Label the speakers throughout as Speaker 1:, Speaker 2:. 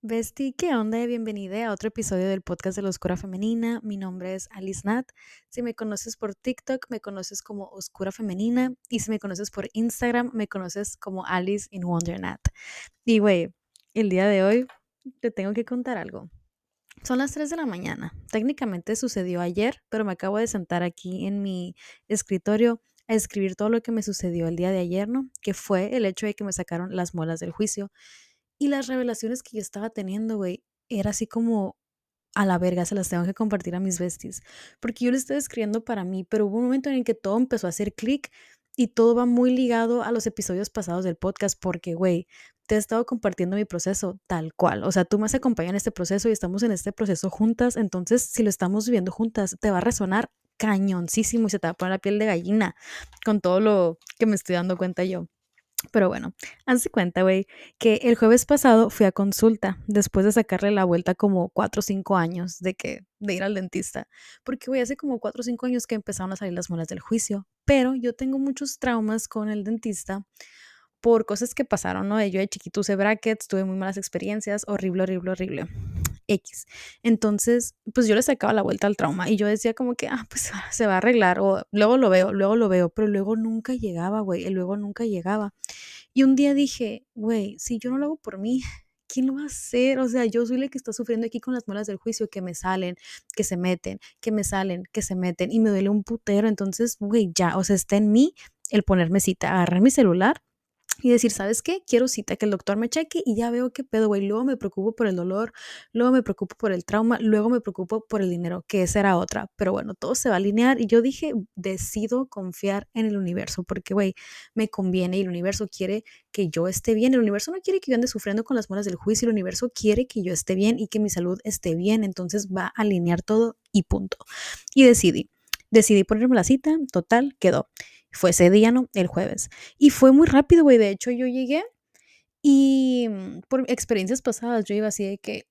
Speaker 1: Besti, ¿qué onda? Bienvenida a otro episodio del podcast de la Oscura Femenina. Mi nombre es Alice Nat. Si me conoces por TikTok, me conoces como Oscura Femenina. Y si me conoces por Instagram, me conoces como Alice in Wonder. Y güey, el día de hoy te tengo que contar algo. Son las 3 de la mañana. Técnicamente sucedió ayer, pero me acabo de sentar aquí en mi escritorio a escribir todo lo que me sucedió el día de ayer, ¿no? Que fue el hecho de que me sacaron las muelas del juicio. Y las revelaciones que yo estaba teniendo, güey, era así como a la verga, se las tengo que compartir a mis besties. Porque yo lo estoy escribiendo para mí, pero hubo un momento en el que todo empezó a hacer clic y todo va muy ligado a los episodios pasados del podcast porque, güey, te he estado compartiendo mi proceso tal cual. O sea, tú me has acompañado en este proceso y estamos en este proceso juntas. Entonces, si lo estamos viviendo juntas, te va a resonar cañoncísimo y se te va a poner la piel de gallina con todo lo que me estoy dando cuenta yo. Pero bueno, hazte cuenta, güey, que el jueves pasado fui a consulta después de sacarle la vuelta como cuatro o cinco años de que de ir al dentista, porque güey, hace como cuatro o cinco años que empezaron a salir las muelas del juicio, pero yo tengo muchos traumas con el dentista por cosas que pasaron, ¿no? Yo de chiquito usé brackets, tuve muy malas experiencias, horrible, horrible, horrible. X. Entonces, pues yo le sacaba la vuelta al trauma y yo decía como que, ah, pues se va a arreglar o luego lo veo, luego lo veo, pero luego nunca llegaba, güey, y luego nunca llegaba. Y un día dije, güey, si yo no lo hago por mí, ¿quién lo va a hacer? O sea, yo soy la que está sufriendo aquí con las muelas del juicio, que me salen, que se meten, que me salen, que se meten y me duele un putero. Entonces, güey, ya, o sea, está en mí el ponerme cita, agarrar mi celular y decir, ¿sabes qué? Quiero cita, que el doctor me cheque y ya veo qué pedo, güey. Luego me preocupo por el dolor, luego me preocupo por el trauma, luego me preocupo por el dinero, que esa era otra. Pero bueno, todo se va a alinear y yo dije, decido confiar en el universo porque, güey, me conviene y el universo quiere que yo esté bien. El universo no quiere que yo ande sufriendo con las muelas del juicio, el universo quiere que yo esté bien y que mi salud esté bien. Entonces va a alinear todo y punto. Y decidí, decidí ponerme la cita, total, quedó. Fue ese día, ¿no? El jueves. Y fue muy rápido, güey. De hecho, yo llegué y mm, por experiencias pasadas yo iba así de que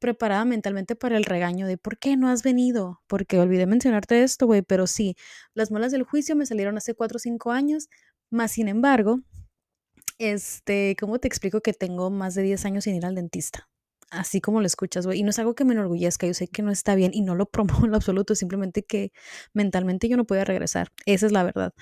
Speaker 1: preparada mentalmente para el regaño de ¿por qué no has venido? Porque olvidé mencionarte esto, güey, pero sí, las muelas del juicio me salieron hace 4 o 5 años, más sin embargo, este, ¿cómo te explico que tengo más de 10 años sin ir al dentista? Así como lo escuchas, güey. Y no es algo que me enorgullezca, yo sé que no está bien y no lo promuevo en lo absoluto, simplemente que mentalmente yo no podía regresar. Esa es la verdad.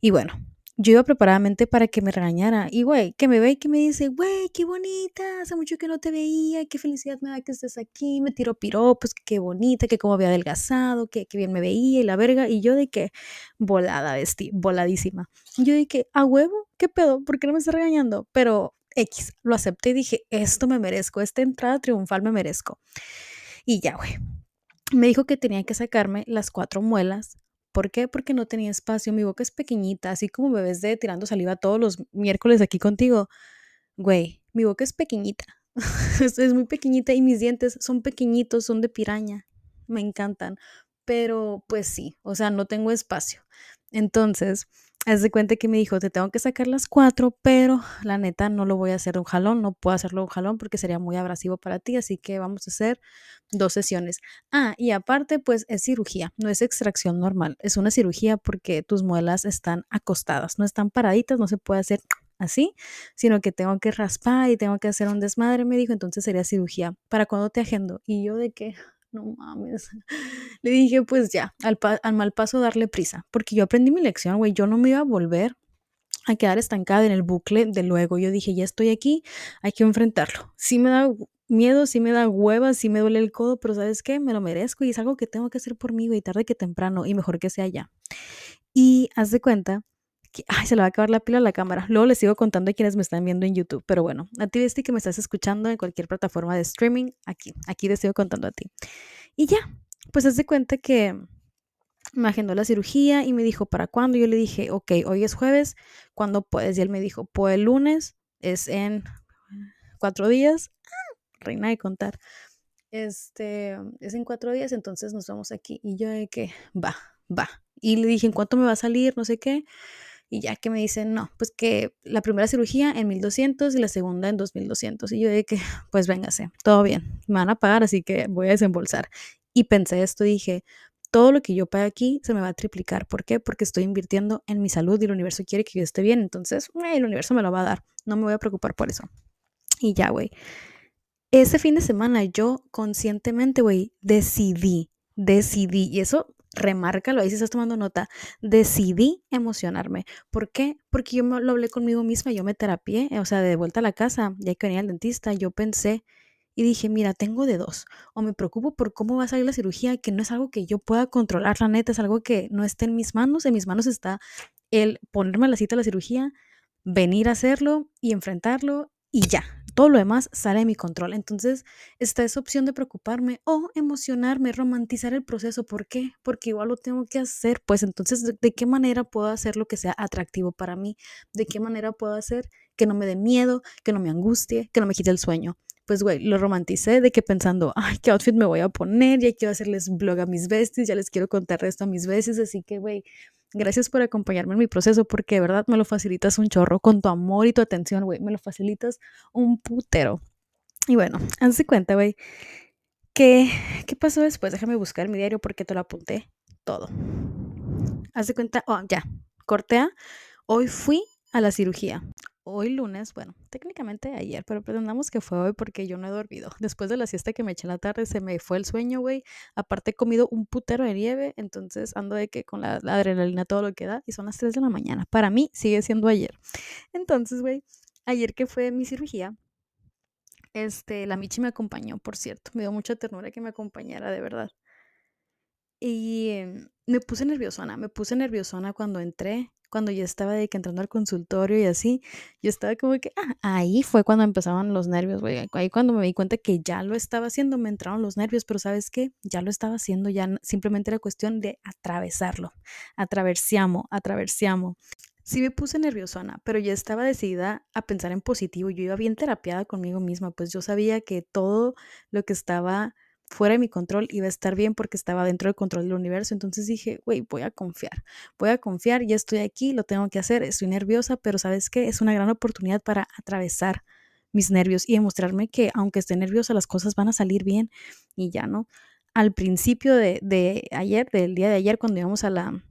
Speaker 1: Y bueno, yo iba preparadamente para que me regañara. Y, güey, que me ve y que me dice, güey, qué bonita, hace mucho que no te veía, qué felicidad me da que estés aquí. Me tiró piropos, que qué bonita, que cómo había adelgazado, que qué bien me veía y la verga. Y yo de que, volada, vestí, voladísima. yo de que, a huevo, ¿qué pedo? ¿Por qué no me está regañando? Pero X, lo acepté y dije, esto me merezco, esta entrada triunfal me merezco. Y ya, güey. Me dijo que tenía que sacarme las cuatro muelas. ¿Por qué? Porque no tenía espacio. Mi boca es pequeñita, así como ves de tirando saliva todos los miércoles aquí contigo. Güey, mi boca es pequeñita. es muy pequeñita y mis dientes son pequeñitos, son de piraña. Me encantan. Pero pues sí, o sea, no tengo espacio. Entonces, Haz de cuenta que me dijo, te tengo que sacar las cuatro, pero la neta no lo voy a hacer de un jalón, no puedo hacerlo de un jalón porque sería muy abrasivo para ti, así que vamos a hacer dos sesiones. Ah, y aparte, pues es cirugía, no es extracción normal, es una cirugía porque tus muelas están acostadas, no están paraditas, no se puede hacer así, sino que tengo que raspar y tengo que hacer un desmadre, me dijo, entonces sería cirugía. ¿Para cuándo te agendo? Y yo de qué? No mames. Le dije, pues ya, al, mal paso darle prisa, porque yo aprendí mi lección, güey, yo no me iba a volver a quedar estancada en el bucle de luego. Yo dije, ya estoy aquí, hay que enfrentarlo. Sí me da miedo, sí me da hueva, sí me duele el codo, pero ¿sabes qué? Me lo merezco y es algo que tengo que hacer por mí, güey, tarde que temprano y mejor que sea ya. Y haz de cuenta ay, se le va a acabar la pila a la cámara. Luego les sigo contando a quienes me están viendo en YouTube. Pero bueno, a ti, este que me estás escuchando en cualquier plataforma de streaming, aquí, aquí les sigo contando a ti. Y ya, pues haz de cuenta que me agendó la cirugía y me dijo, ¿para cuándo? Yo le dije, ok, hoy es jueves, ¿cuándo puedes? Y él me dijo, pues el lunes es en cuatro días. Ah, reina de contar. Este, es en cuatro días, entonces nos vamos aquí. Y yo de que, va, va. Y le dije, ¿en cuánto me va a salir? No sé qué. Y ya que me dicen, no, pues que la primera cirugía en 1200 y la segunda en 2200. Y yo dije que, pues véngase, todo bien, me van a pagar, así que voy a desembolsar. Y pensé esto, dije, todo lo que yo pague aquí se me va a triplicar. ¿Por qué? Porque estoy invirtiendo en mi salud y el universo quiere que yo esté bien. Entonces, el universo me lo va a dar. No me voy a preocupar por eso. Y ya, güey. Ese fin de semana yo conscientemente, güey, decidí, decidí, y eso remárcalo ahí si estás tomando nota, decidí emocionarme. ¿Por qué? Porque yo lo hablé conmigo misma, yo me terapié, o sea, de vuelta a la casa, ya que venía el dentista, yo pensé y dije, mira, tengo de dos, o me preocupo por cómo va a salir la cirugía, que no es algo que yo pueda controlar, la neta, es algo que no está en mis manos, en mis manos está el ponerme la cita a la cirugía, venir a hacerlo y enfrentarlo y ya, todo lo demás sale de mi control. Entonces está esa opción de preocuparme o emocionarme, romantizar el proceso. ¿Por qué? Porque igual lo tengo que hacer. Pues entonces, ¿de, qué manera puedo hacer lo que sea atractivo para mí? ¿De qué manera puedo hacer que no me dé miedo, que no me angustie, que no me quite el sueño? Pues, güey, lo romanticé de que pensando, ay, qué outfit me voy a poner, ya quiero hacerles blog a mis besties, ya les quiero contar esto a mis besties, así que, güey, Gracias por acompañarme en mi proceso porque de verdad me lo facilitas un chorro con tu amor y tu atención, güey. Me lo facilitas un putero. Y bueno, hazte cuenta, güey. ¿Qué, ¿Qué pasó después? Déjame buscar mi diario porque te lo apunté todo. Haz de cuenta, oh, ya, cortea. Hoy fui a la cirugía hoy lunes, bueno, técnicamente ayer, pero pretendamos que fue hoy porque yo no he dormido. Después de la siesta que me eché en la tarde, se me fue el sueño, güey. Aparte he comido un putero de nieve, entonces ando de que con la, adrenalina todo lo que da y son las 3 de la mañana. Para mí sigue siendo ayer. Entonces, güey, ayer que fue mi cirugía, este, la Michi me acompañó, por cierto. Me dio mucha ternura que me acompañara, de verdad. Y em, me puse nerviosona, me puse nerviosona cuando entré cuando yo estaba de que entrando al consultorio y así, yo estaba como que, ah, ahí fue cuando empezaban los nervios, güey. Ahí cuando me di cuenta que ya lo estaba haciendo, me entraron los nervios, pero ¿sabes qué? Ya lo estaba haciendo, ya simplemente era cuestión de atravesarlo. Atraversiamo, atraversiamo. Sí me puse nerviosona, pero ya estaba decidida a pensar en positivo. Yo iba bien terapiada conmigo misma, pues yo sabía que todo lo que estaba fuera de mi control iba a estar bien porque estaba dentro del control del universo. Entonces dije, güey, voy a confiar, voy a confiar, ya estoy aquí, lo tengo que hacer, estoy nerviosa, pero sabes qué, es una gran oportunidad para atravesar mis nervios y demostrarme que aunque esté nerviosa, las cosas van a salir bien y ya no. Al principio de, de ayer, del día de ayer, cuando íbamos a la,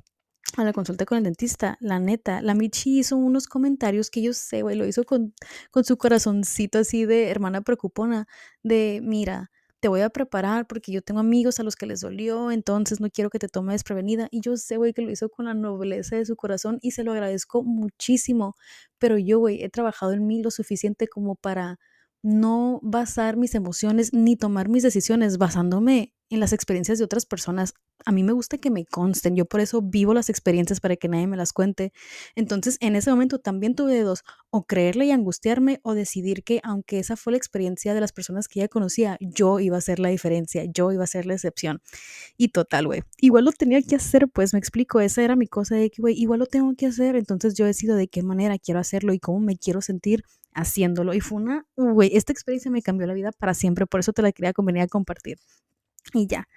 Speaker 1: a la consulta con el dentista, la neta, la Michi hizo unos comentarios que yo sé, güey, lo hizo con, con su corazoncito así de hermana preocupona, de mira, te voy a preparar porque yo tengo amigos a los que les dolió, entonces no quiero que te tome desprevenida. Y yo sé, güey, que lo hizo con la nobleza de su corazón y se lo agradezco muchísimo. Pero yo, güey, he trabajado en mí lo suficiente como para no basar mis emociones ni tomar mis decisiones basándome en las experiencias de otras personas. A mí me gusta que me consten, yo por eso vivo las experiencias para que nadie me las cuente. Entonces, en ese momento también tuve dos, o creerle y angustiarme, o decidir que aunque esa fue la experiencia de las personas que ya conocía, yo iba a ser la diferencia, yo iba a ser la excepción. Y total, güey, igual lo tenía que hacer, pues me explico, esa era mi cosa de que, güey, igual lo tengo que hacer, entonces yo decido de qué manera quiero hacerlo y cómo me quiero sentir haciéndolo. Y fue una, güey, esta experiencia me cambió la vida para siempre, por eso te la quería convenir a compartir. Y ya.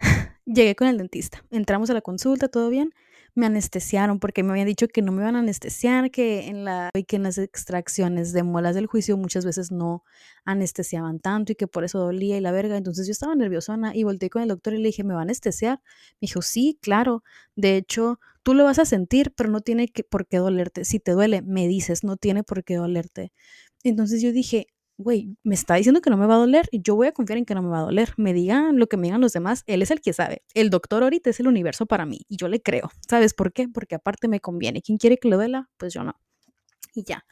Speaker 1: Llegué con el dentista. Entramos a la consulta, todo bien. Me anestesiaron porque me habían dicho que no me iban a anestesiar, que en, las extracciones de muelas del juicio muchas veces no anestesiaban tanto y que por eso dolía y la verga. Entonces yo estaba nerviosona y volteé con el doctor y le dije, ¿me va a anestesiar? Me dijo, sí, claro. De hecho, tú lo vas a sentir, pero no tiene que, por qué dolerte. Si te duele, me dices, no tiene por qué dolerte. Entonces yo dije, güey, me está diciendo que no me va a doler yo voy a confiar en que no me va a doler. Me digan lo que me digan los demás, él es el que sabe. El doctor ahorita es el universo para mí y yo le creo. ¿Sabes por qué? Porque aparte me conviene. ¿Quién quiere que le duela? Pues yo no. Y ya.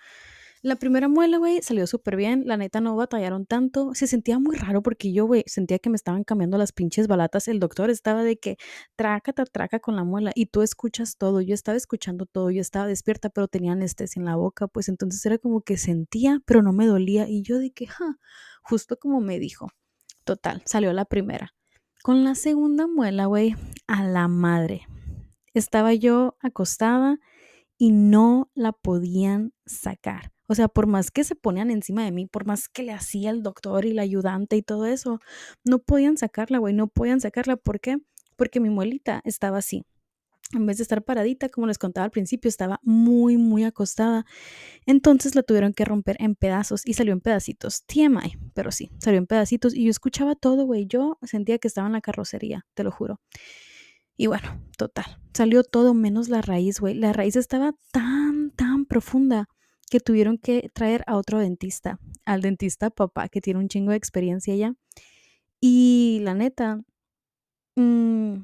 Speaker 1: La primera muela, güey, salió súper bien. La neta no batallaron tanto. Se sentía muy raro porque yo, güey, sentía que me estaban cambiando las pinches balatas. El doctor estaba de que traca, traca con la muela y tú escuchas todo. Yo estaba escuchando todo. Yo estaba despierta, pero tenía anestesia en la boca. Pues entonces era como que sentía, pero no me dolía. Y yo de que, ja, justo como me dijo. Total, salió la primera. Con la segunda muela, güey, a la madre. Estaba yo acostada y no la podían sacar. O sea, por más que se ponían encima de mí, por más que le hacía el doctor y la ayudante y todo eso, no podían sacarla, güey, no podían sacarla. ¿Por qué? Porque mi muelita estaba así. en vez de estar paradita, como les contaba al principio, estaba muy, muy acostada. Entonces la tuvieron que romper en pedazos y salió en pedacitos. TMI, pero sí, salió en pedacitos y yo escuchaba todo, güey. Yo sentía que estaba en la carrocería, te lo juro. Y bueno, total, salió todo menos la raíz, güey. La raíz estaba tan, tan profunda que tuvieron que traer a otro dentista, al dentista papá, que tiene un chingo de experiencia ya. Y la neta, mmm,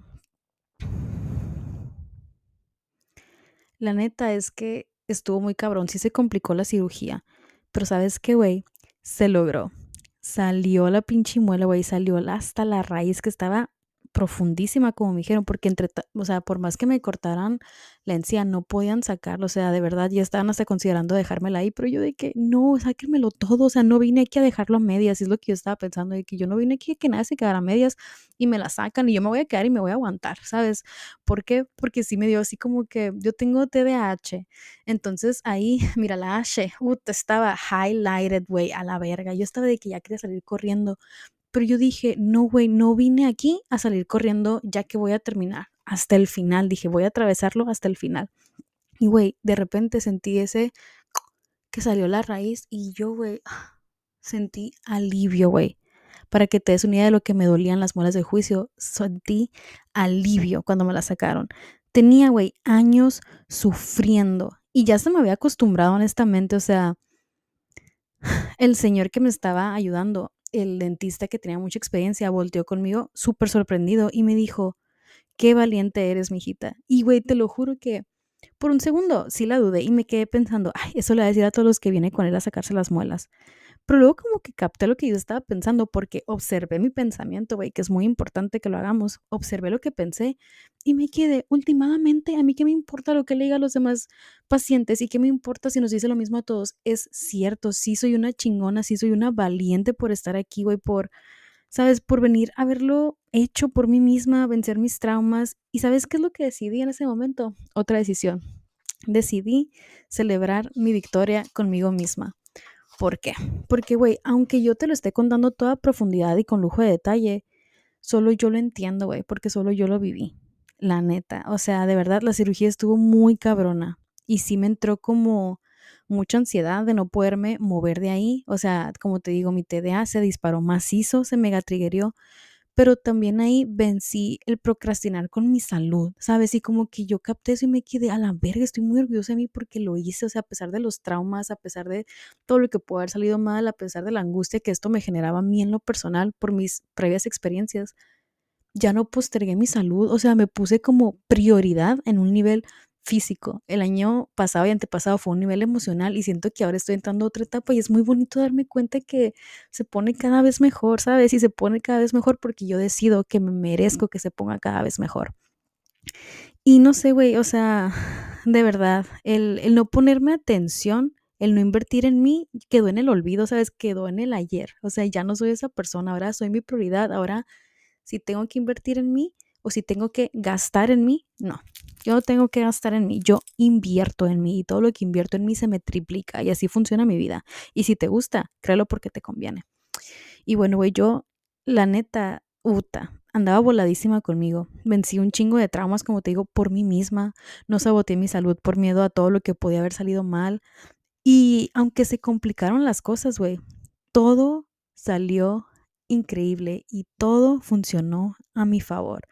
Speaker 1: La neta es que estuvo muy cabrón, sí se complicó la cirugía, pero ¿sabes qué, güey? Se logró. Salió la pinche muela, güey, salió hasta la raíz que estaba profundísima, como me dijeron, porque entre, o sea, por más que me cortaran la encía, no podían sacarlo, o sea, de verdad ya estaban hasta considerando dejármela ahí, pero yo de que no, sáquenmelo todo, o sea, no vine aquí a dejarlo a medias, es lo que yo estaba pensando, de que yo no vine aquí a que nada se quedara a medias y me la sacan y yo me voy a quedar y me voy a aguantar, ¿sabes? ¿Por qué? Porque sí me dio así como que yo tengo TDAH, entonces ahí, mira, la H, uh, estaba highlighted, güey, a la verga, yo estaba de que ya quería salir corriendo, pero yo dije, no, güey, no vine aquí a salir corriendo ya que voy a terminar hasta el final. Dije, voy a atravesarlo hasta el final. Y, güey, de repente sentí ese que salió la raíz y yo, güey, sentí alivio, güey. Para que te des una idea de lo que me dolían las muelas de juicio, sentí alivio cuando me la sacaron. Tenía, güey, años sufriendo y ya se me había acostumbrado, honestamente. O sea, el señor que me estaba ayudando el dentista que tenía mucha experiencia volteó conmigo súper sorprendido y me dijo, qué valiente eres, mijita. Y güey, te lo juro que por un segundo sí la dudé y me quedé pensando, ay, eso le va a decir a todos los que vienen con él a sacarse las muelas. Pero luego como que capté lo que yo estaba pensando porque observé mi pensamiento, güey, que es muy importante que lo hagamos. Observé lo que pensé y me quedé, últimamente, a mí qué me importa lo que le diga a los demás pacientes y qué me importa si nos dice lo mismo a todos. Es cierto, sí soy una chingona, sí soy una valiente por estar aquí, güey, por, sabes, por venir a haberlo hecho por mí misma, vencer mis traumas. ¿Y sabes qué es lo que decidí en ese momento? Otra decisión. Decidí celebrar mi victoria conmigo misma. ¿Por qué? Porque, güey, aunque yo te lo esté contando toda profundidad y con lujo de detalle, solo yo lo entiendo, güey, porque solo yo lo viví. La neta. O sea, de verdad, la cirugía estuvo muy cabrona. Y sí me entró como mucha ansiedad de no poderme mover de ahí. O sea, como te digo, mi TDA se disparó macizo, se mega triggerió pero también ahí vencí el procrastinar con mi salud, ¿sabes? Y como que yo capté eso y me quedé a la verga, estoy muy orgullosa de mí porque lo hice, o sea, a pesar de los traumas, a pesar de todo lo que pudo haber salido mal, a pesar de la angustia que esto me generaba a mí en lo personal por mis previas experiencias, ya no postergué mi salud, o sea, me puse como prioridad en un nivel físico. El año pasado y antepasado fue un nivel emocional y siento que ahora estoy entrando a otra etapa y es muy bonito darme cuenta que se pone cada vez mejor, ¿sabes? Y se pone cada vez mejor porque yo decido que me merezco que se ponga cada vez mejor. Y no sé, güey, o sea, de verdad, el, el no ponerme atención, el no invertir en mí, quedó en el olvido, ¿sabes? Quedó en el ayer. O sea, ya no soy esa persona, ahora soy mi prioridad. Ahora, si tengo que invertir en mí, o si tengo que gastar en mí, no. Yo no tengo que gastar en mí, yo invierto en mí y todo lo que invierto en mí se me triplica y así funciona mi vida. Y si te gusta, créelo porque te conviene. Y bueno, güey, yo, la neta, uta, andaba voladísima conmigo. Vencí un chingo de traumas, como te digo, por mí misma. No saboteé mi salud por miedo a todo lo que podía haber salido mal. Y aunque se complicaron las cosas, güey, todo salió increíble y todo funcionó a mi favor.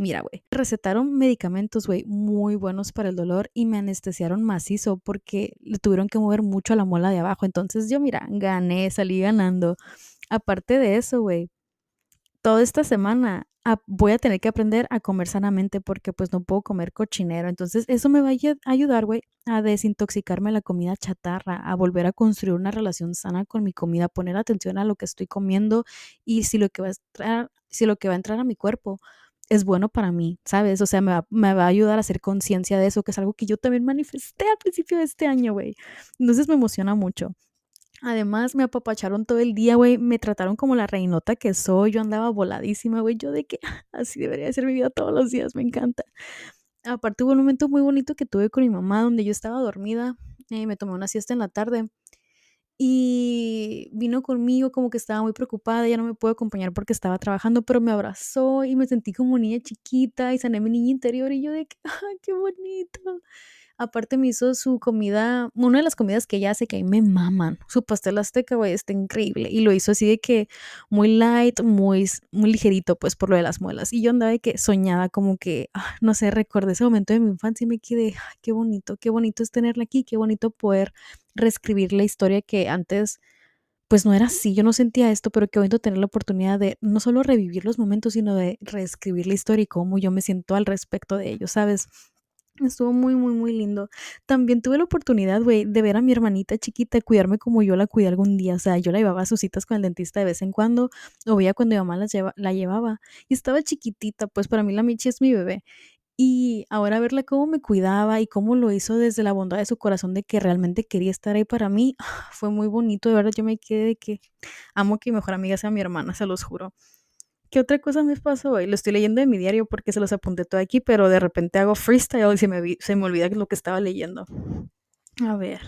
Speaker 1: Mira, güey, recetaron medicamentos, güey, muy buenos para el dolor y me anestesiaron macizo porque le tuvieron que mover mucho a la muela de abajo. Entonces yo, mira, gané, salí ganando. Aparte de eso, güey, toda esta semana voy a tener que aprender a comer sanamente porque pues no puedo comer cochinero. Entonces eso me va a ayudar, güey, a desintoxicarme la comida chatarra, a volver a construir una relación sana con mi comida, poner atención a lo que estoy comiendo y si lo que va a entrar, si lo que va a entrar a mi cuerpo es bueno para mí, ¿sabes? O sea, me va, a ayudar a hacer conciencia de eso, que es algo que yo también manifesté al principio de este año, güey. Entonces me emociona mucho. Además, me apapacharon todo el día, güey. Me trataron como la reinota que soy. Yo andaba voladísima, güey. Yo de que así debería ser mi vida todos los días. Me encanta. Aparte, hubo un momento muy bonito que tuve con mi mamá donde yo estaba dormida. y me tomé una siesta en la tarde. Y vino conmigo como que estaba muy preocupada, ya no me pudo acompañar porque estaba trabajando, pero me abrazó y me sentí como niña chiquita y sané mi niña interior y yo de que, ¡ay, qué bonito! Aparte me hizo su comida, una de las comidas que ella hace que a mí me maman. Su pastel azteca, güey, está increíble. Y lo hizo así de que muy light, muy, muy ligerito, pues por lo de las muelas. Y yo andaba de que soñaba como que, ah, no sé, recordé ese momento de mi infancia y me quedé, qué bonito, qué bonito es tenerla aquí, qué bonito poder reescribir la historia que antes pues no era así, yo no sentía esto, pero qué bonito tener la oportunidad de no solo revivir los momentos, sino de reescribir la historia y cómo yo me siento al respecto de ellos, ¿sabes? Estuvo muy, muy, muy lindo. También tuve la oportunidad, güey, de ver a mi hermanita chiquita cuidarme como yo la cuidé algún día. O sea, yo la llevaba a sus citas con el dentista de vez en cuando, o veía cuando mi mamá la, lleva, la llevaba. Y estaba chiquitita, pues para mí la Michi es mi bebé. Y ahora verla cómo me cuidaba y cómo lo hizo desde la bondad de su corazón de que realmente quería estar ahí para mí, fue muy bonito. De verdad, yo me quedé de que amo que mi mejor amiga sea mi hermana, se los juro. ¿Qué otra cosa me pasó hoy? Lo estoy leyendo en mi diario porque se los apunté todo aquí, pero de repente hago freestyle y se me, se me olvida lo que estaba leyendo. A ver.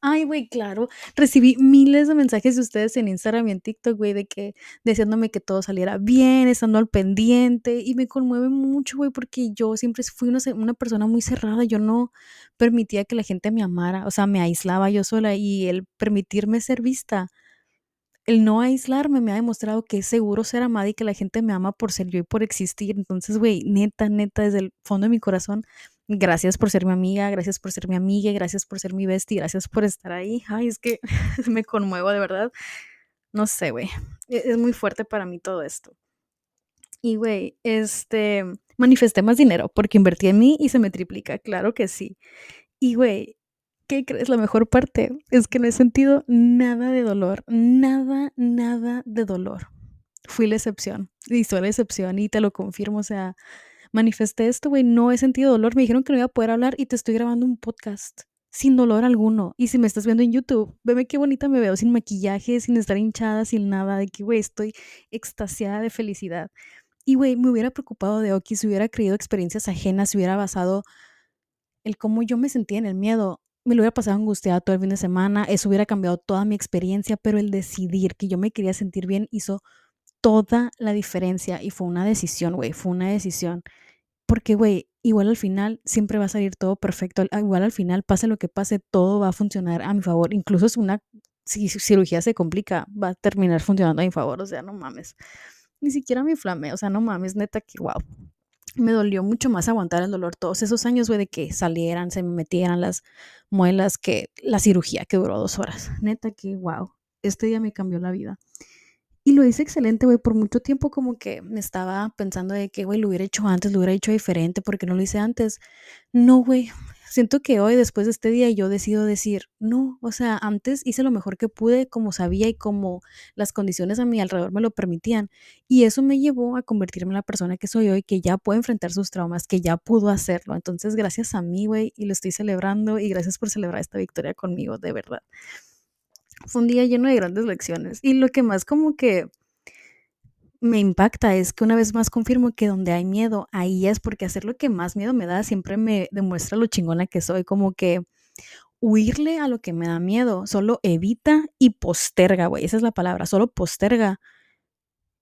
Speaker 1: Ay, güey, claro. Recibí miles de mensajes de ustedes en Instagram y en TikTok, güey, de que deseándome que todo saliera bien, estando al pendiente. Y me conmueve mucho, güey, porque yo siempre fui una, una, persona muy cerrada. Yo no permitía que la gente me amara. O sea, me aislaba yo sola. Y el permitirme ser vista el no aislarme me ha demostrado que es seguro ser amada y que la gente me ama por ser yo y por existir. Entonces, güey, neta, neta, desde el fondo de mi corazón, gracias por ser mi amiga, gracias por ser mi amiga, gracias por ser mi bestia, gracias por estar ahí. Ay, es que me conmuevo de verdad. No sé, güey. E-, es muy fuerte para mí todo esto. Y, güey, este, manifesté más dinero porque invertí en mí y se me triplica, claro que sí. Y, güey, ¿qué crees? La mejor parte es que no he sentido nada de dolor, nada, nada de dolor. Fui la excepción y soy la excepción y te lo confirmo, o sea, manifesté esto, güey, no he sentido dolor, me dijeron que no iba a poder hablar y te estoy grabando un podcast sin dolor alguno. Y si me estás viendo en YouTube, veme qué bonita me veo, sin maquillaje, sin estar hinchada, sin nada, de que, güey, estoy extasiada de felicidad. Y, güey, me hubiera preocupado de Oki si hubiera creído experiencias ajenas, si hubiera basado el cómo yo me sentía en el miedo me lo hubiera pasado angustiada todo el fin de semana, eso hubiera cambiado toda mi experiencia, pero el decidir que yo me quería sentir bien hizo toda la diferencia y fue una decisión, güey, fue una decisión. Porque, güey, igual al final siempre va a salir todo perfecto, igual al final, pase lo que pase, todo va a funcionar a mi favor. Incluso es una, si cirugía se complica, va a terminar funcionando a mi favor, o sea, no mames. Ni siquiera me inflamé, o sea, no mames, neta que wow me dolió mucho más aguantar el dolor todos esos años, güey, de que salieran, se me metieran las muelas, que la cirugía que duró dos horas. Neta que, wow, este día me cambió la vida. Y lo hice excelente, güey, por mucho tiempo como que me estaba pensando de que, güey, lo hubiera hecho antes, lo hubiera hecho diferente, porque no lo hice antes. No, güey, siento que hoy, después de este día, yo decido decir, no, o sea, antes hice lo mejor que pude, como sabía y como las condiciones a mi alrededor me lo permitían. Y eso me llevó a convertirme en la persona que soy hoy, que ya puede enfrentar sus traumas, que ya pudo hacerlo. Entonces, gracias a mí, güey, y lo estoy celebrando y gracias por celebrar esta victoria conmigo, de verdad. Fue un día lleno de grandes lecciones. Y lo que más como que me impacta es que una vez más confirmo que donde hay miedo, ahí es porque hacer lo que más miedo me da siempre me demuestra lo chingona que soy, como que huirle a lo que me da miedo, solo evita y posterga, güey, esa es la palabra, solo posterga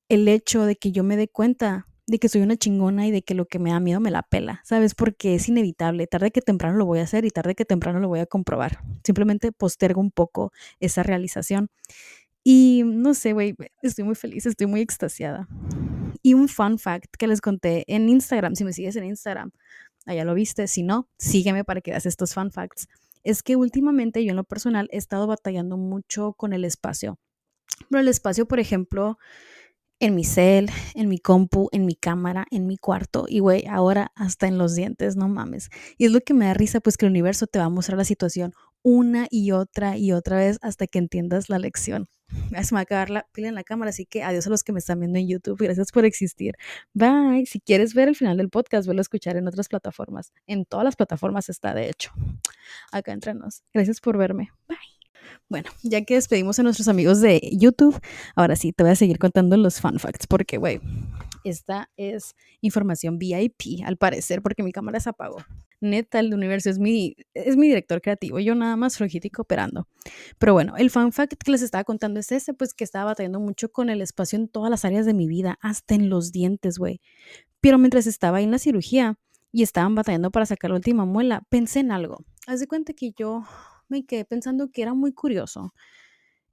Speaker 1: el hecho de que yo me dé cuenta de que soy una chingona y de que lo que me da miedo me la pela, ¿sabes? Porque es inevitable, tarde que temprano lo voy a hacer y tarde que temprano lo voy a comprobar. Simplemente postergo un poco esa realización. Y no sé, güey, estoy muy feliz, estoy muy extasiada. Y un fun fact que les conté en Instagram, si me sigues en Instagram, allá lo viste, si no, sígueme para que veas estos fun facts. Es que últimamente yo en lo personal he estado batallando mucho con el espacio. Pero el espacio, por ejemplo, en mi cel, en mi compu, en mi cámara, en mi cuarto y güey, ahora hasta en los dientes, no mames. Y es lo que me da risa, pues que el universo te va a mostrar la situación una y otra y otra vez hasta que entiendas la lección. Se me va a acabar la pila en la cámara, así que adiós a los que me están viendo en YouTube. Gracias por existir. Bye. Si quieres ver el final del podcast, vuelvo a escuchar en otras plataformas. En todas las plataformas está, de hecho. Acá entrenos. Gracias por verme. Bye. Bueno, ya que despedimos a nuestros amigos de YouTube, ahora sí te voy a seguir contando los fun facts, porque, güey, esta es información VIP, al parecer, porque mi cámara se apagó. Neta, el universo es mi, es mi director creativo, yo nada más flojito y cooperando. Pero bueno, el fun fact que les estaba contando es ese, pues que estaba batallando mucho con el espacio en todas las áreas de mi vida, hasta en los dientes, güey. Pero mientras estaba ahí en la cirugía y estaban batallando para sacar la última muela, pensé en algo. Haz de cuenta que yo me quedé pensando que era muy curioso.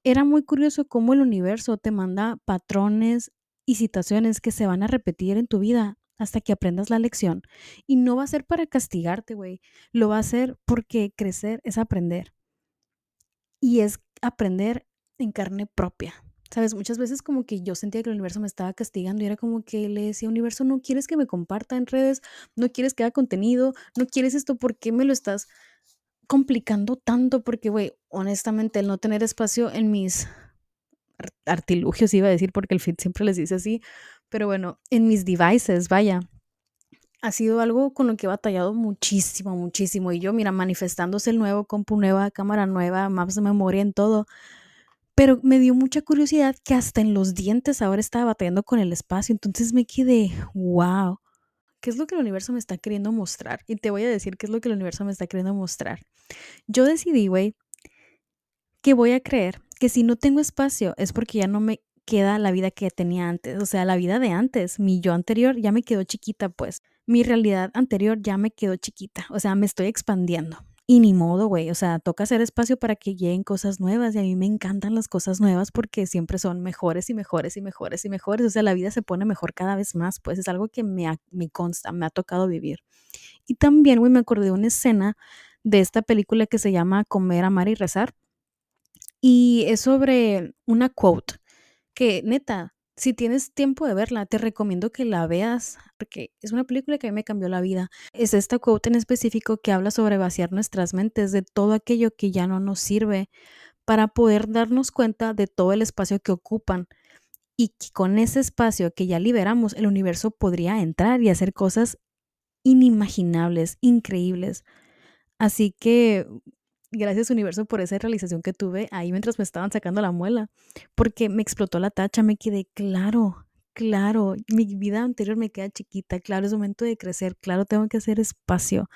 Speaker 1: Era muy curioso cómo el universo te manda patrones y situaciones que se van a repetir en tu vida hasta que aprendas la lección. Y no va a ser para castigarte, güey. Lo va a hacer porque crecer es aprender. Y es aprender en carne propia. Sabes, muchas veces como que yo sentía que el universo me estaba castigando y era como que le decía, universo, no quieres que me comparta en redes, no quieres que haga contenido, no quieres esto, ¿por qué me lo estás complicando tanto porque, güey, honestamente, el no tener espacio en mis artilugios, iba a decir, porque el fit siempre les dice así, pero bueno, en mis devices, vaya, ha sido algo con lo que he batallado muchísimo, muchísimo. Y yo, mira, manifestándose el nuevo compu nueva, cámara nueva, maps de memoria, en todo. Pero me dio mucha curiosidad que hasta en los dientes ahora estaba batallando con el espacio. Entonces me quedé, wow. ¿Qué es lo que el universo me está queriendo mostrar? Y te voy a decir qué es lo que el universo me está queriendo mostrar. Yo decidí, güey, que voy a creer que si no tengo espacio es porque ya no me queda la vida que tenía antes. O sea, la vida de antes, mi yo anterior ya me quedó chiquita, pues. Mi realidad anterior ya me quedó chiquita. O sea, me estoy expandiendo. Y ni modo, güey. O sea, toca hacer espacio para que lleguen cosas nuevas. Y a mí me encantan las cosas nuevas porque siempre son mejores y mejores y mejores y mejores. O sea, la vida se pone mejor cada vez más. Pues es algo que me, consta, me ha tocado vivir. Y también, güey, me acordé de una escena de esta película que se llama Comer, Amar y Rezar. Y es sobre una quote que, neta, si tienes tiempo de verla, te recomiendo que la veas porque es una película que a mí me cambió la vida. Es esta quote en específico que habla sobre vaciar nuestras mentes de todo aquello que ya no nos sirve para poder darnos cuenta de todo el espacio que ocupan y que con ese espacio que ya liberamos, el universo podría entrar y hacer cosas inimaginables, increíbles. Así que gracias universo por esa realización que tuve ahí mientras me estaban sacando la muela, porque me explotó la tacha, me quedé claro, claro, mi vida anterior me queda chiquita, claro, es momento de crecer, claro, tengo que hacer espacio.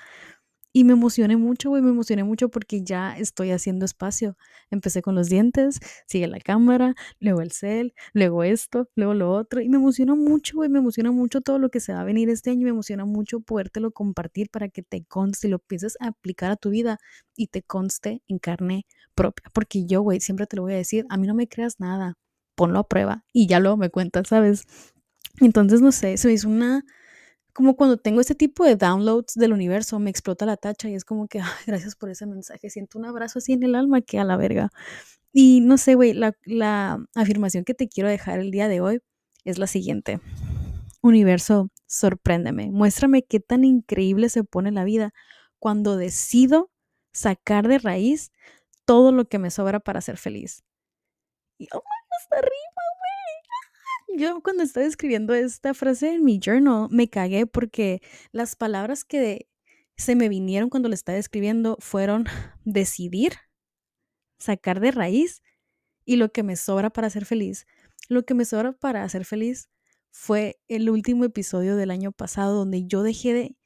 Speaker 1: Y me emocioné mucho, güey, me emocioné mucho porque ya estoy haciendo espacio. Empecé con los dientes, sigue la cámara, luego el cel, luego esto, luego lo otro. Y me emociona mucho, güey, me emociona mucho todo lo que se va a venir este año. Me emociona mucho podértelo compartir para que te conste y lo empieces a aplicar a tu vida y te conste en carne propia. Porque yo, güey, siempre te lo voy a decir, a mí no me creas nada, ponlo a prueba y ya luego me cuentas, ¿sabes? Entonces, no sé, se me hizo una como cuando tengo este tipo de downloads del universo, me explota la tacha y es como que, gracias por ese mensaje, siento un abrazo así en el alma que a la verga. Y no sé, güey, la, la afirmación que te quiero dejar el día de hoy es la siguiente. Universo, sorpréndeme, muéstrame qué tan increíble se pone la vida cuando decido sacar de raíz todo lo que me sobra para ser feliz. Y, oh, hasta arriba, yo cuando estaba escribiendo esta frase en mi journal me cagué porque las palabras que se me vinieron cuando le estaba escribiendo fueron decidir, sacar de raíz y lo que me sobra para ser feliz. Lo que me sobra para ser feliz fue el último episodio del año pasado donde yo dejé de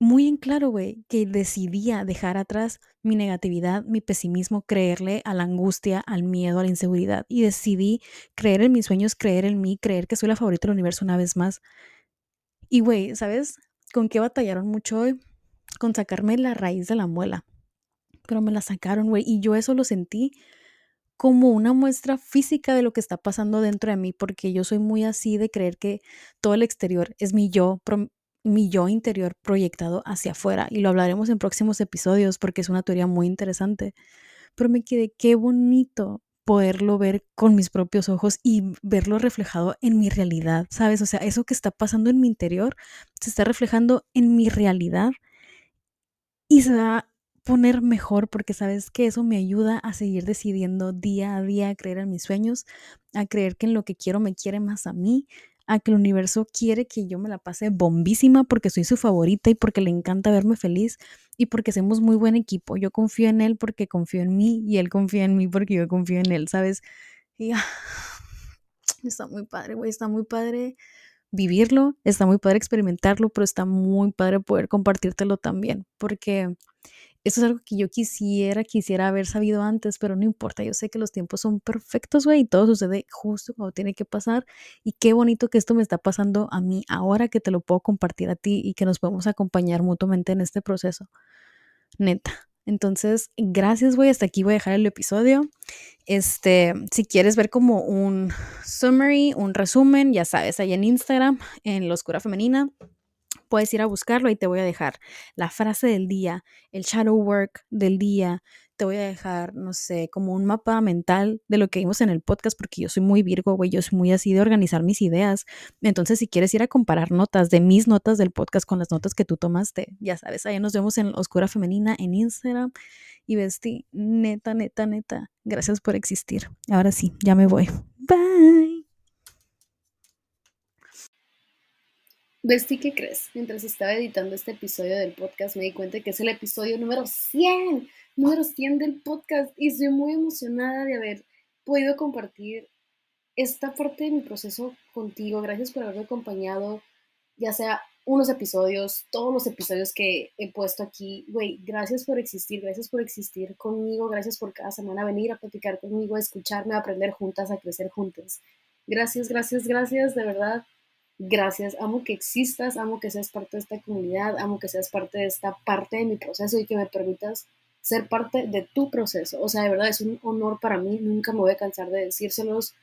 Speaker 1: muy en claro, güey, que decidía dejar atrás mi negatividad, mi pesimismo, creerle a la angustia, al miedo, a la inseguridad. Y decidí creer en mis sueños, creer en mí, creer que soy la favorita del universo una vez más. Y, güey, ¿sabes con qué batallaron mucho hoy? Con sacarme la raíz de la muela. Pero me la sacaron, güey. Y yo eso lo sentí como una muestra física de lo que está pasando dentro de mí, porque yo soy muy así de creer que todo el exterior es mi yo, mi yo interior proyectado hacia afuera y lo hablaremos en próximos episodios porque es una teoría muy interesante. Pero me quedé qué bonito poderlo ver con mis propios ojos y verlo reflejado en mi realidad, ¿sabes? O sea, eso que está pasando en mi interior se está reflejando en mi realidad y se va a poner mejor porque sabes que eso me ayuda a seguir decidiendo día a día a creer en mis sueños, a creer que en lo que quiero me quiere más a mí, a que el universo quiere que yo me la pase bombísima porque soy su favorita y porque le encanta verme feliz y porque somos muy buen equipo. Yo confío en él porque confío en mí y él confía en mí porque yo confío en él, ¿sabes? Y ah, está muy padre, güey, está muy padre vivirlo, está muy padre experimentarlo, pero está muy padre poder compartírtelo también, porque eso es algo que yo quisiera, quisiera haber sabido antes, pero no importa. Yo sé que los tiempos son perfectos, güey, y todo sucede justo cuando tiene que pasar. Y qué bonito que esto me está pasando a mí ahora que te lo puedo compartir a ti y que nos podemos acompañar mutuamente en este proceso. Neta. Entonces, gracias, güey. Hasta aquí voy a dejar el episodio. Este, si quieres ver como un summary, un resumen, ya sabes, ahí en Instagram, en la oscura femenina, puedes ir a buscarlo y te voy a dejar la frase del día, el shadow work del día, te voy a dejar, no sé, como un mapa mental de lo que vimos en el podcast, porque yo soy muy Virgo, güey, yo soy muy así de organizar mis ideas. Entonces, si quieres ir a comparar notas de mis notas del podcast con las notas que tú tomaste, ya sabes, ahí nos vemos en Oscura Femenina en Instagram. Y Besti, neta, neta, neta, gracias por existir. Ahora sí, ya me voy. Bye.
Speaker 2: Besti, ¿qué crees? Mientras estaba editando este episodio del podcast me di cuenta que es el episodio número 100, número 100 del podcast y estoy muy emocionada de haber podido compartir esta parte de mi proceso contigo. Gracias por haberme acompañado, ya sea unos episodios, todos los episodios que he puesto aquí. Güey, gracias por existir, gracias por existir conmigo, gracias por cada semana venir a platicar conmigo, a escucharme, a aprender juntas, a crecer juntas. Gracias, gracias, gracias, de verdad Gracias, amo que existas, amo que seas parte de esta comunidad, amo que seas parte de esta parte de mi proceso y que me permitas ser parte de tu proceso. O sea, de verdad es un honor para mí, nunca me voy a cansar de decírselos.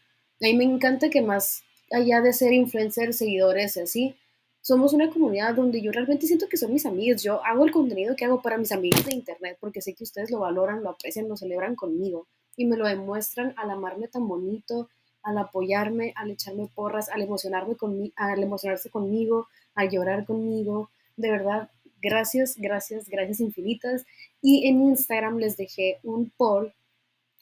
Speaker 2: A mí me encanta que más allá de ser influencers, seguidores y así, somos una comunidad donde yo realmente siento que son mis amigos. Yo hago el contenido que hago para mis amigos de internet porque sé que ustedes lo valoran, lo aprecian, lo celebran conmigo y me lo demuestran al amarme tan bonito, al apoyarme, al echarme porras, al emocionarme al emocionarse conmigo, al llorar conmigo. De verdad, gracias, gracias, gracias infinitas. Y en Instagram les dejé un poll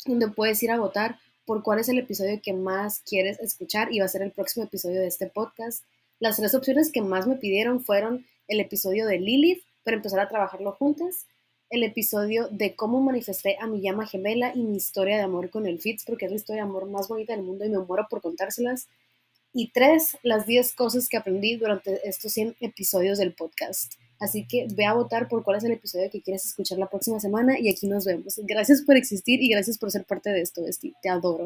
Speaker 2: donde puedes ir a votar por cuál es el episodio que más quieres escuchar y va a ser el próximo episodio de este podcast. Las tres opciones que más me pidieron fueron el episodio de Lilith para empezar a trabajarlo juntas, el episodio de cómo manifesté a mi llama gemela y mi historia de amor con el Fitz, porque es la historia de amor más bonita del mundo y me muero por contárselas. Y tres, las 10 cosas que aprendí durante estos 100 episodios del podcast. Así que ve a votar por cuál es el episodio que quieres escuchar la próxima semana y aquí nos vemos. Gracias por existir y gracias por ser parte de esto, Esti. Te adoro.